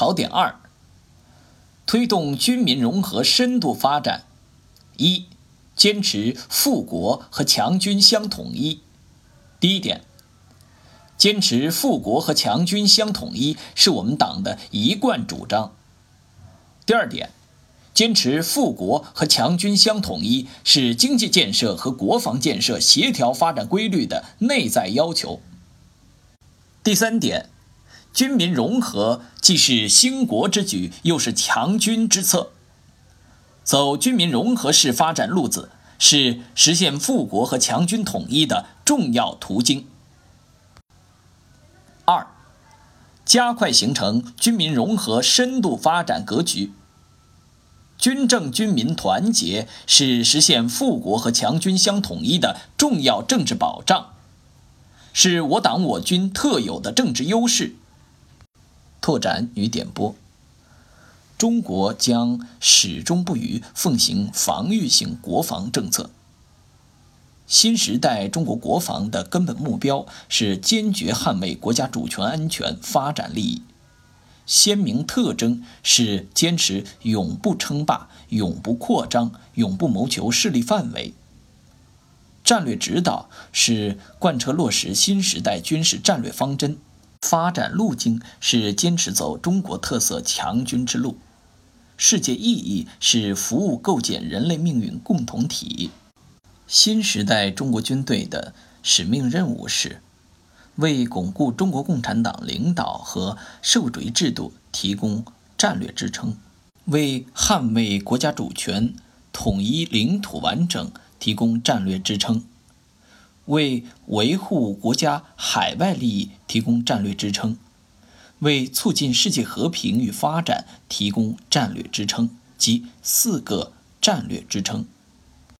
考点二：推动军民融合深度发展。一、坚持富国和强军相统一。第一点，坚持富国和强军相统一是我们党的一贯主张。第二点，坚持富国和强军相统一是经济建设和国防建设协调发展规律的内在要求。第三点。军民融合既是兴国之举，又是强军之策。走军民融合式发展路子，是实现富国和强军统一的重要途径。二，加快形成军民融合深度发展格局。军政军民团结是实现富国和强军相统一的重要政治保障，是我党我军特有的政治优势。拓展与点拨：中国将始终不渝奉行防御性国防政策。新时代中国国防的根本目标是坚决捍卫国家主权安全、发展利益，鲜明特征是坚持永不称霸、永不扩张、永不谋求势力范围。战略指导是贯彻落实新时代军事战略方针。发展路径是坚持走中国特色强军之路，世界意义是服务构建人类命运共同体。新时代中国军队的使命任务是为巩固中国共产党领导和社会主义制度提供战略支撑，为捍卫国家主权、统一领土完整提供战略支撑。为维护国家海外利益提供战略支撑，为促进世界和平与发展提供战略支撑，及四个战略支撑。